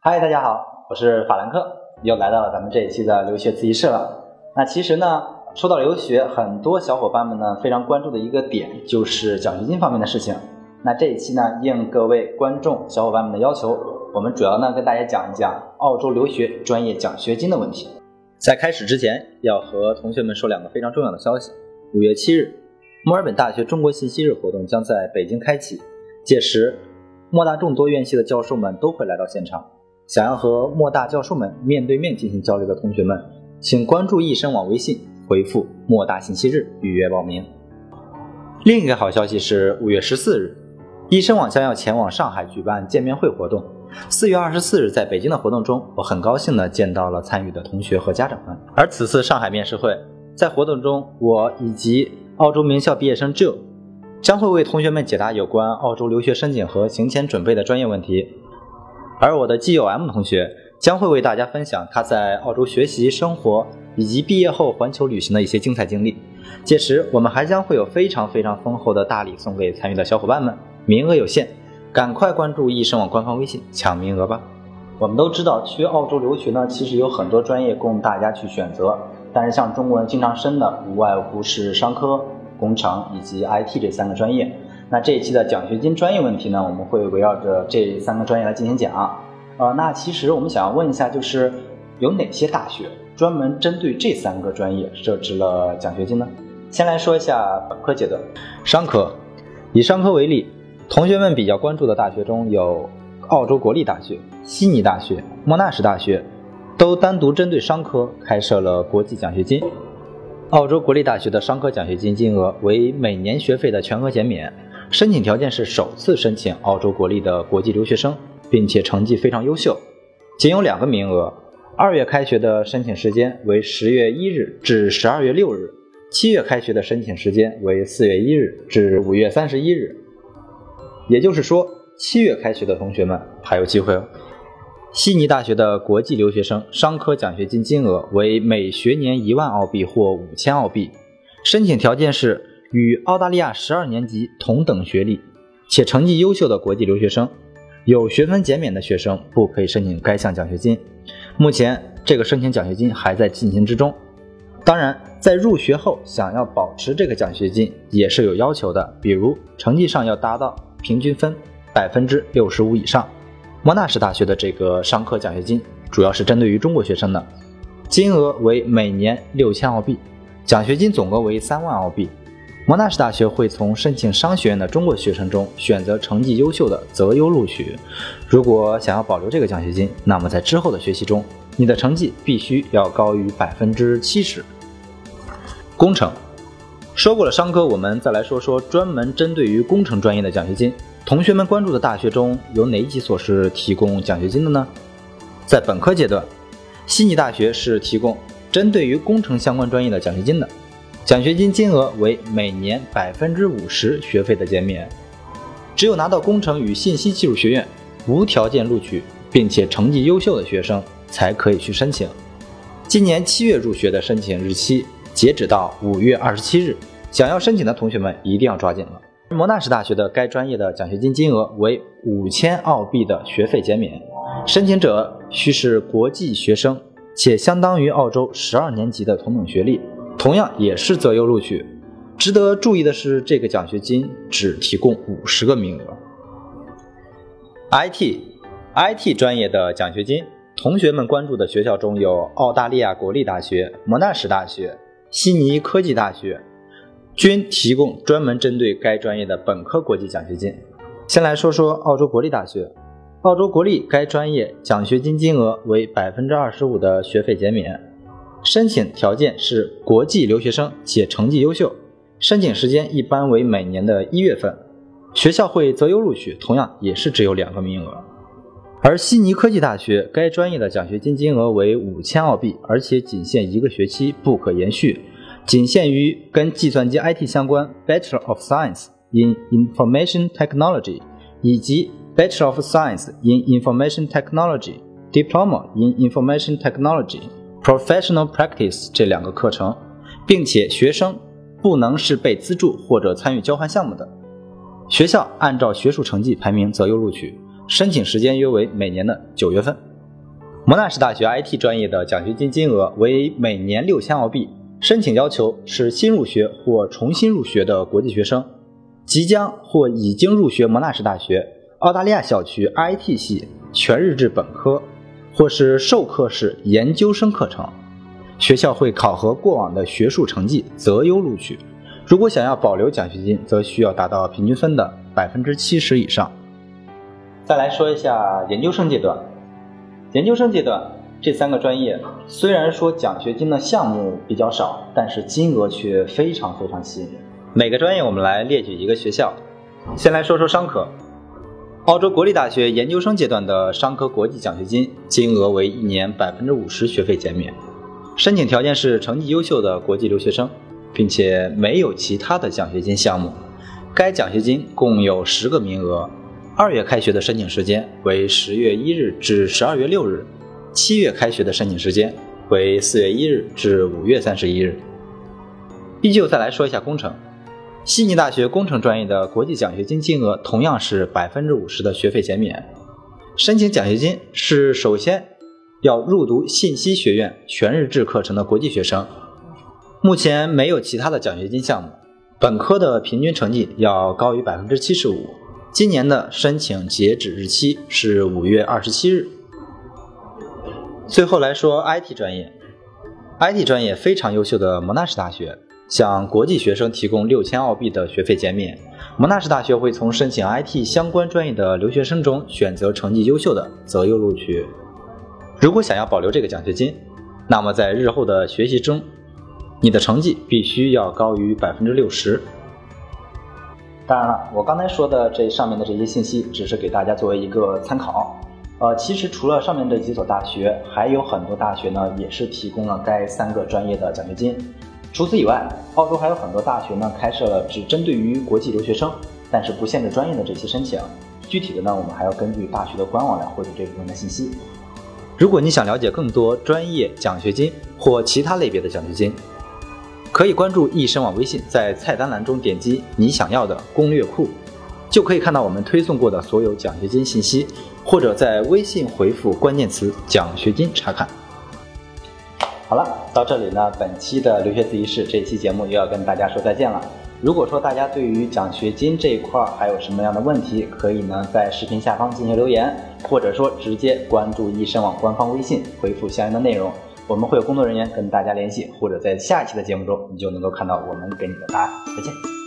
嗨，大家好，我是法兰克，又来到了咱们这一期的留学自习室了。那其实呢，说到留学，很多小伙伴们呢非常关注的一个点就是奖学金方面的事情。那这一期呢，应各位观众小伙伴们的要求，我们主要呢跟大家讲一讲澳洲留学专业奖学金的问题。在开始之前，要和同学们说两个非常重要的消息：五月七日，墨尔本大学中国信息日活动将在北京开启，届时莫大众多院系的教授们都会来到现场。想要和莫大教授们面对面进行交流的同学们，请关注易生网微信，回复“莫大信息日”预约报名。另一个好消息是，五月十四日，易生网将要前往上海举办见面会活动。四月二十四日在北京的活动中，我很高兴地见到了参与的同学和家长们。而此次上海面试会，在活动中，我以及澳洲名校毕业生 Joe 将会为同学们解答有关澳洲留学申请和行前准备的专业问题。而我的基友 M 同学将会为大家分享他在澳洲学习、生活以及毕业后环球旅行的一些精彩经历。届时，我们还将会有非常非常丰厚的大礼送给参与的小伙伴们，名额有限，赶快关注易生网官方微信抢名额吧。我们都知道，去澳洲留学呢，其实有很多专业供大家去选择，但是像中国人经常申的，无外乎是商科、工程以及 IT 这三个专业。那这一期的奖学金专业问题呢，我们会围绕着这三个专业来进行讲。呃，那其实我们想要问一下，就是有哪些大学专门针对这三个专业设置了奖学金呢？先来说一下本科阶段，商科。以商科为例，同学们比较关注的大学中有澳洲国立大学、悉尼大学、莫纳什大学，都单独针对商科开设了国际奖学金。澳洲国立大学的商科奖学金金额为每年学费的全额减免。申请条件是首次申请澳洲国立的国际留学生，并且成绩非常优秀，仅有两个名额。二月开学的申请时间为十月一日至十二月六日，七月开学的申请时间为四月一日至五月三十一日。也就是说，七月开学的同学们还有机会哦。悉尼大学的国际留学生商科奖学金金额为每学年一万澳币或五千澳币，申请条件是。与澳大利亚十二年级同等学历且成绩优秀的国际留学生，有学分减免的学生不可以申请该项奖学金。目前这个申请奖学金还在进行之中。当然，在入学后想要保持这个奖学金也是有要求的，比如成绩上要达到平均分百分之六十五以上。莫纳什大学的这个商科奖学金主要是针对于中国学生的，金额为每年六千澳币，奖学金总额为三万澳币。莫纳什大学会从申请商学院的中国学生中选择成绩优秀的择优录取。如果想要保留这个奖学金，那么在之后的学习中，你的成绩必须要高于百分之七十。工程说过了商科，我们再来说说专门针对于工程专业的奖学金。同学们关注的大学中有哪几所是提供奖学金的呢？在本科阶段，悉尼大学是提供针对于工程相关专业的奖学金的。奖学金金额为每年百分之五十学费的减免，只有拿到工程与信息技术学院无条件录取，并且成绩优秀的学生才可以去申请。今年七月入学的申请日期截止到五月二十七日，想要申请的同学们一定要抓紧了。莫纳什大学的该专业的奖学金金额为五千澳币的学费减免，申请者需是国际学生，且相当于澳洲十二年级的同等学历。同样也是择优录取。值得注意的是，这个奖学金只提供五十个名额。IT，IT 专业的奖学金，同学们关注的学校中有澳大利亚国立大学、莫纳什大学、悉尼科技大学，均提供专门针对该专业的本科国际奖学金。先来说说澳洲国立大学，澳洲国立该专业奖学金金额为百分之二十五的学费减免。申请条件是国际留学生且成绩优秀，申请时间一般为每年的一月份，学校会择优录取，同样也是只有两个名额。而悉尼科技大学该专业的奖学金金额为五千澳币，而且仅限一个学期，不可延续，仅限于跟计算机 IT 相关 Bachelor of Science in Information Technology 以及 Bachelor of Science in Information Technology Diploma in Information Technology。Professional Practice 这两个课程，并且学生不能是被资助或者参与交换项目的。学校按照学术成绩排名择优录取，申请时间约为每年的九月份。莫纳什大学 IT 专业的奖学金金额为每年六千澳币，申请要求是新入学或重新入学的国际学生，即将或已经入学莫纳什大学澳大利亚校区 IT 系全日制本科。或是授课式研究生课程，学校会考核过往的学术成绩择优录取。如果想要保留奖学金，则需要达到平均分的百分之七十以上。再来说一下研究生阶段，研究生阶段这三个专业虽然说奖学金的项目比较少，但是金额却非常非常吸引人。每个专业我们来列举一个学校，先来说说商科。澳洲国立大学研究生阶段的商科国际奖学金金额为一年百分之五十学费减免，申请条件是成绩优秀的国际留学生，并且没有其他的奖学金项目。该奖学金共有十个名额，二月开学的申请时间为十月一日至十二月六日，七月开学的申请时间为四月一日至五月三十一日。依旧再来说一下工程。悉尼大学工程专业的国际奖学金金额同样是百分之五十的学费减免。申请奖学金是首先要入读信息学院全日制课程的国际学生，目前没有其他的奖学金项目。本科的平均成绩要高于百分之七十五。今年的申请截止日期是五月二十七日。最后来说 IT 专业，IT 专业非常优秀的莫纳什大学。向国际学生提供六千澳币的学费减免。莫纳什大学会从申请 IT 相关专业的留学生中选择成绩优秀的择优录取。如果想要保留这个奖学金，那么在日后的学习中，你的成绩必须要高于百分之六十。当然了，我刚才说的这上面的这些信息只是给大家作为一个参考。呃，其实除了上面这几所大学，还有很多大学呢，也是提供了该三个专业的奖学金。除此以外，澳洲还有很多大学呢，开设了只针对于国际留学生，但是不限制专业的这些申请。具体的呢，我们还要根据大学的官网来获取这部分的信息。如果你想了解更多专业奖学金或其他类别的奖学金，可以关注易申网微信，在菜单栏中点击你想要的攻略库，就可以看到我们推送过的所有奖学金信息，或者在微信回复关键词“奖学金”查看。好了，到这里呢，本期的留学自习室这期节目又要跟大家说再见了。如果说大家对于奖学金这一块还有什么样的问题，可以呢在视频下方进行留言，或者说直接关注易申网官方微信回复相应的内容，我们会有工作人员跟大家联系，或者在下一期的节目中你就能够看到我们给你的答案。再见。